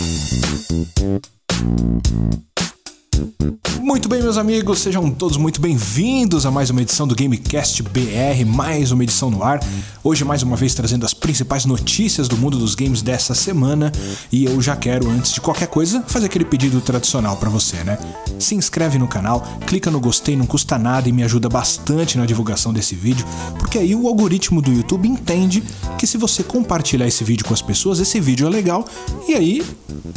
Thank you. Meus amigos, sejam todos muito bem-vindos a mais uma edição do Gamecast BR, mais uma edição no ar. Hoje, mais uma vez, trazendo as principais notícias do mundo dos games dessa semana. E eu já quero, antes de qualquer coisa, fazer aquele pedido tradicional para você, né? Se inscreve no canal, clica no gostei, não custa nada e me ajuda bastante na divulgação desse vídeo, porque aí o algoritmo do YouTube entende que se você compartilhar esse vídeo com as pessoas, esse vídeo é legal e aí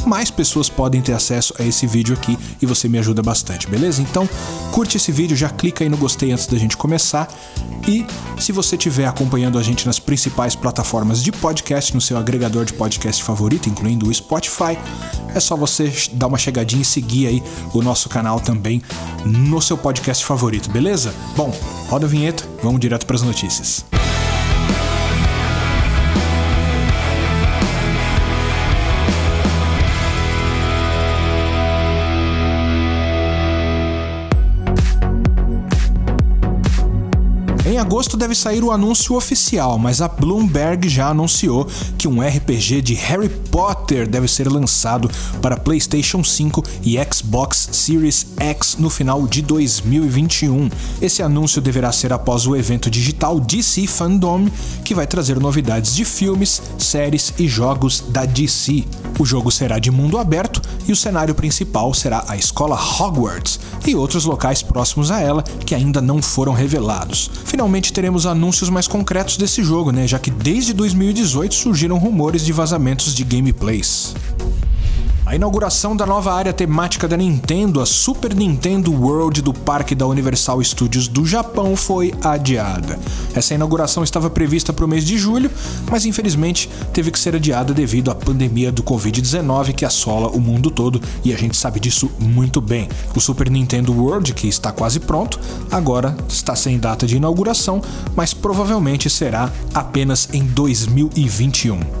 mais pessoas podem ter acesso a esse vídeo aqui e você me ajuda bastante beleza? Então, curte esse vídeo, já clica aí no gostei antes da gente começar. E se você estiver acompanhando a gente nas principais plataformas de podcast, no seu agregador de podcast favorito, incluindo o Spotify, é só você dar uma chegadinha e seguir aí o nosso canal também no seu podcast favorito, beleza? Bom, roda a vinheta, vamos direto para as notícias. Agosto deve sair o anúncio oficial, mas a Bloomberg já anunciou que um RPG de Harry Potter deve ser lançado para PlayStation 5 e Xbox Series X no final de 2021. Esse anúncio deverá ser após o evento digital DC Fandom, que vai trazer novidades de filmes, séries e jogos da DC. O jogo será de mundo aberto e o cenário principal será a escola Hogwarts e outros locais próximos a ela que ainda não foram revelados. Finalmente teremos anúncios mais concretos desse jogo, né? Já que desde 2018 surgiram rumores de vazamentos de gameplays. A inauguração da nova área temática da Nintendo, a Super Nintendo World do Parque da Universal Studios do Japão, foi adiada. Essa inauguração estava prevista para o mês de julho, mas infelizmente teve que ser adiada devido à pandemia do Covid-19 que assola o mundo todo e a gente sabe disso muito bem. O Super Nintendo World, que está quase pronto, agora está sem data de inauguração, mas provavelmente será apenas em 2021.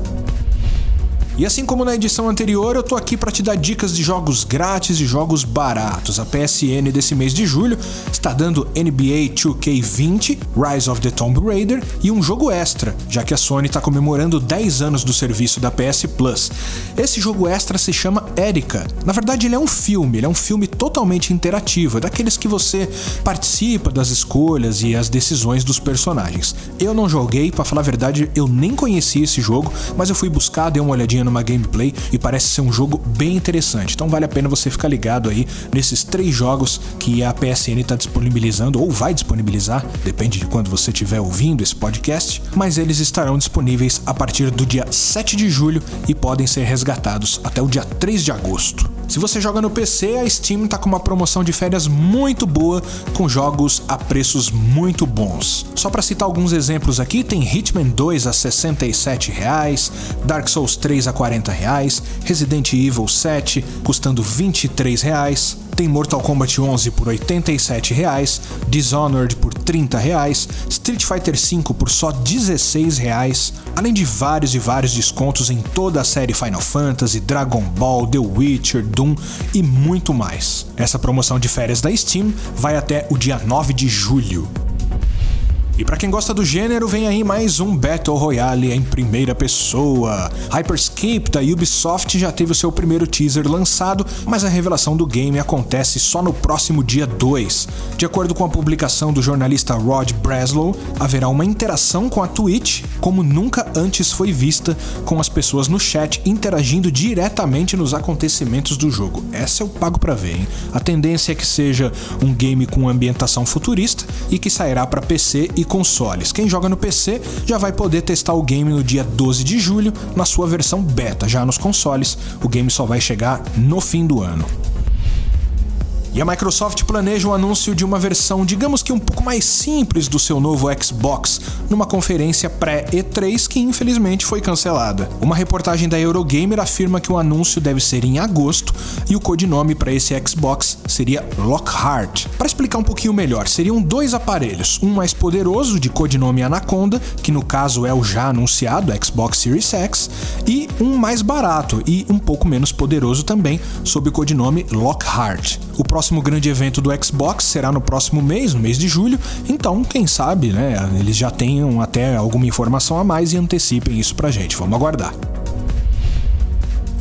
E assim como na edição anterior, eu tô aqui para te dar dicas de jogos grátis e jogos baratos. A PSN desse mês de julho está dando NBA 2K20, Rise of the Tomb Raider e um jogo extra, já que a Sony está comemorando 10 anos do serviço da PS Plus. Esse jogo extra se chama Erika. Na verdade, ele é um filme, ele é um filme totalmente interativo, é daqueles que você participa das escolhas e as decisões dos personagens. Eu não joguei, para falar a verdade, eu nem conhecia esse jogo, mas eu fui buscar, dei uma olhadinha numa gameplay e parece ser um jogo bem interessante. Então vale a pena você ficar ligado aí nesses três jogos que a PSN está disponibilizando ou vai disponibilizar, depende de quando você estiver ouvindo esse podcast, mas eles estarão disponíveis a partir do dia 7 de julho e podem ser resgatados até o dia 3 de agosto. Se você joga no PC, a Steam está com uma promoção de férias muito boa, com jogos a preços muito bons. Só para citar alguns exemplos aqui, tem Hitman 2 a 67 reais, Dark Souls 3 a 40 reais, Resident Evil 7 custando 23 reais, tem Mortal Kombat 11 por 87 reais, Dishonored por 30 reais, Street Fighter V por só 16 reais, além de vários e vários descontos em toda a série Final Fantasy, Dragon Ball, The Witcher, Doom e muito mais. Essa promoção de férias da Steam vai até o dia 9 de julho. E para quem gosta do gênero, vem aí mais um Battle Royale em primeira pessoa. Hyperscape da Ubisoft já teve o seu primeiro teaser lançado, mas a revelação do game acontece só no próximo dia 2. De acordo com a publicação do jornalista Rod Breslow, haverá uma interação com a Twitch como nunca antes foi vista, com as pessoas no chat interagindo diretamente nos acontecimentos do jogo. Essa eu pago para ver, hein? A tendência é que seja um game com ambientação futurista e que sairá para PC e consoles. Quem joga no PC já vai poder testar o game no dia 12 de julho na sua versão beta. Já nos consoles, o game só vai chegar no fim do ano. E a Microsoft planeja o anúncio de uma versão, digamos que um pouco mais simples do seu novo Xbox, numa conferência pré-E3 que infelizmente foi cancelada. Uma reportagem da Eurogamer afirma que o anúncio deve ser em agosto e o codinome para esse Xbox seria Lockhart. Para explicar um pouquinho melhor, seriam dois aparelhos, um mais poderoso de codinome Anaconda, que no caso é o já anunciado Xbox Series X, e um mais barato e um pouco menos poderoso também, sob o codinome Lockhart. O próximo grande evento do Xbox será no próximo mês, no mês de julho, então quem sabe, né, eles já tenham até alguma informação a mais e antecipem isso pra gente. Vamos aguardar.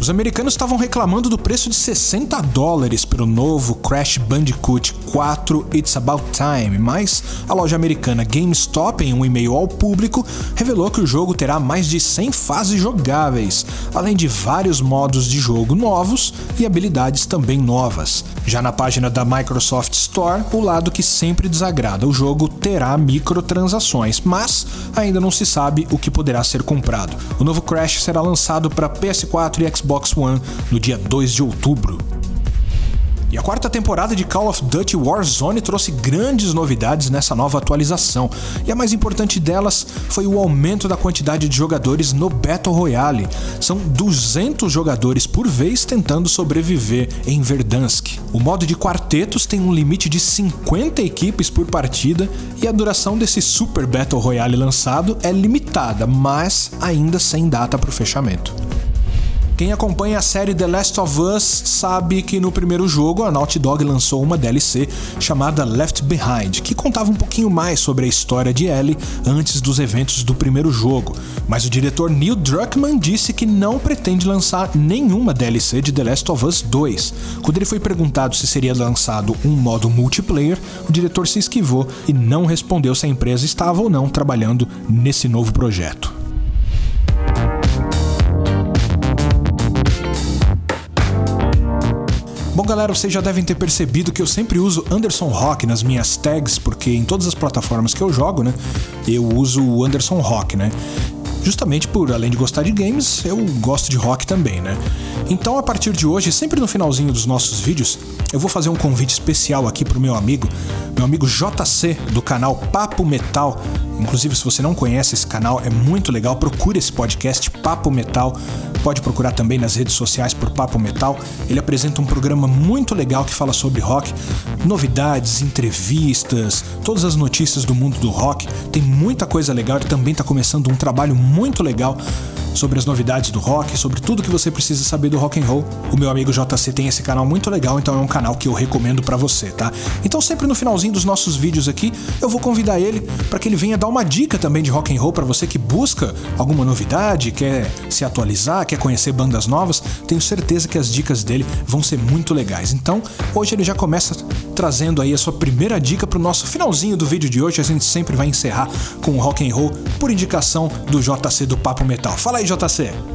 Os americanos estavam reclamando do preço de 60 dólares pelo novo Crash Bandicoot 4 It's About Time, mas a loja americana GameStop, em um e-mail ao público, revelou que o jogo terá mais de 100 fases jogáveis, além de vários modos de jogo novos e habilidades também novas. Já na página da Microsoft Store, o lado que sempre desagrada, o jogo terá microtransações, mas ainda não se sabe o que poderá ser comprado. O novo Crash será lançado para PS4 e Xbox One no dia 2 de outubro. E a quarta temporada de Call of Duty Warzone trouxe grandes novidades nessa nova atualização, e a mais importante delas foi o aumento da quantidade de jogadores no Battle Royale. São 200 jogadores por vez tentando sobreviver em Verdansk. O modo de quartetos tem um limite de 50 equipes por partida e a duração desse Super Battle Royale lançado é limitada, mas ainda sem data para o fechamento. Quem acompanha a série The Last of Us sabe que no primeiro jogo a Naughty Dog lançou uma DLC chamada Left Behind, que contava um pouquinho mais sobre a história de Ellie antes dos eventos do primeiro jogo. Mas o diretor Neil Druckmann disse que não pretende lançar nenhuma DLC de The Last of Us 2. Quando ele foi perguntado se seria lançado um modo multiplayer, o diretor se esquivou e não respondeu se a empresa estava ou não trabalhando nesse novo projeto. Bom, galera, vocês já devem ter percebido que eu sempre uso Anderson Rock nas minhas tags, porque em todas as plataformas que eu jogo, né, eu uso o Anderson Rock, né? Justamente por, além de gostar de games, eu gosto de rock também, né? Então, a partir de hoje, sempre no finalzinho dos nossos vídeos, eu vou fazer um convite especial aqui pro meu amigo, meu amigo JC, do canal Papo Metal. Inclusive, se você não conhece esse canal, é muito legal, procure esse podcast Papo Metal. Pode procurar também nas redes sociais por Papo Metal. Ele apresenta um programa muito legal que fala sobre rock, novidades, entrevistas, todas as notícias do mundo do rock. Tem muita coisa legal. Ele também está começando um trabalho muito legal sobre as novidades do rock, sobre tudo que você precisa saber do rock and roll. O meu amigo JC tem esse canal muito legal, então é um canal que eu recomendo para você, tá? Então sempre no finalzinho dos nossos vídeos aqui, eu vou convidar ele para que ele venha dar uma dica também de rock and roll para você que busca alguma novidade, quer se atualizar, quer conhecer bandas novas. Tenho certeza que as dicas dele vão ser muito legais. Então, hoje ele já começa trazendo aí a sua primeira dica para o nosso finalzinho do vídeo de hoje. A gente sempre vai encerrar com o rock and roll por indicação do JC do Papo Metal. Fala aí, JC.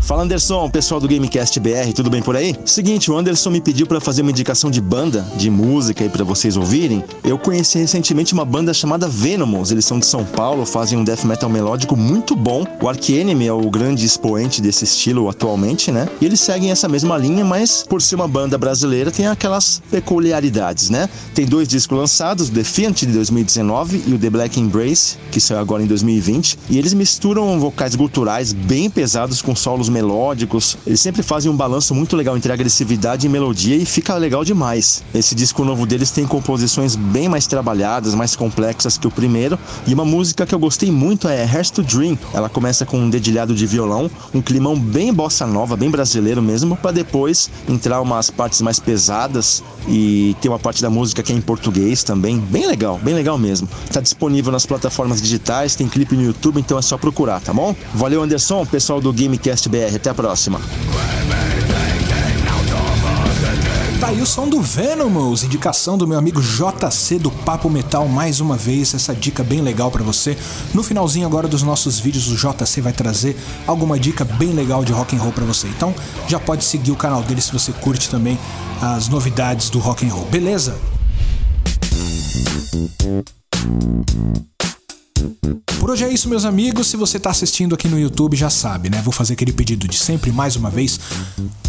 Fala Anderson, pessoal do Gamecast BR, tudo bem por aí? Seguinte, o Anderson me pediu para fazer uma indicação de banda, de música aí para vocês ouvirem. Eu conheci recentemente uma banda chamada Venomous, eles são de São Paulo, fazem um death metal melódico muito bom. O Ark Enemy é o grande expoente desse estilo atualmente, né? E eles seguem essa mesma linha, mas por ser uma banda brasileira tem aquelas peculiaridades, né? Tem dois discos lançados, o Defiant de 2019 e o The Black Embrace, que saiu agora em 2020, e eles misturam vocais guturais bem pesados com solos melódicos. Eles sempre fazem um balanço muito legal entre agressividade e melodia e fica legal demais. Esse disco novo deles tem composições bem mais trabalhadas, mais complexas que o primeiro. E uma música que eu gostei muito é Hearts to Dream. Ela começa com um dedilhado de violão, um climão bem bossa nova, bem brasileiro mesmo, para depois entrar umas partes mais pesadas e tem uma parte da música que é em português também, bem legal, bem legal mesmo. Tá disponível nas plataformas digitais, tem clipe no YouTube, então é só procurar, tá bom? Valeu Anderson, pessoal do Gamecast BR. Até a próxima. Tá aí o som do Venomous, indicação do meu amigo JC do Papo Metal mais uma vez, essa dica bem legal para você. No finalzinho agora dos nossos vídeos o JC vai trazer alguma dica bem legal de rock and roll para você. Então, já pode seguir o canal dele se você curte também as novidades do rock and roll. Beleza? Por hoje é isso, meus amigos. Se você está assistindo aqui no YouTube, já sabe, né? Vou fazer aquele pedido de sempre mais uma vez.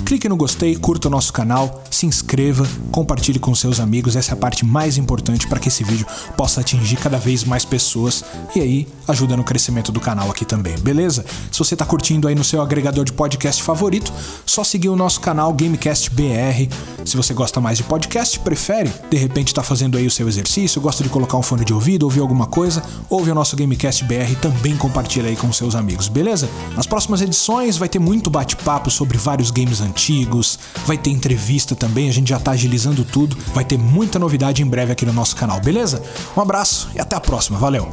Clique no gostei, curta o nosso canal, se inscreva, compartilhe com seus amigos. Essa é a parte mais importante para que esse vídeo possa atingir cada vez mais pessoas e aí ajuda no crescimento do canal aqui também, beleza? Se você está curtindo aí no seu agregador de podcast favorito, só seguir o nosso canal Gamecast BR. Se você gosta mais de podcast, prefere, de repente está fazendo aí o seu exercício, gosta de colocar um fone de ouvido, ouvir alguma coisa, ouve o nosso Gamecast BR também compartilha aí com seus amigos, beleza? Nas próximas edições vai ter muito bate-papo sobre vários games antigos, vai ter entrevista também, a gente já tá agilizando tudo, vai ter muita novidade em breve aqui no nosso canal, beleza? Um abraço e até a próxima, valeu!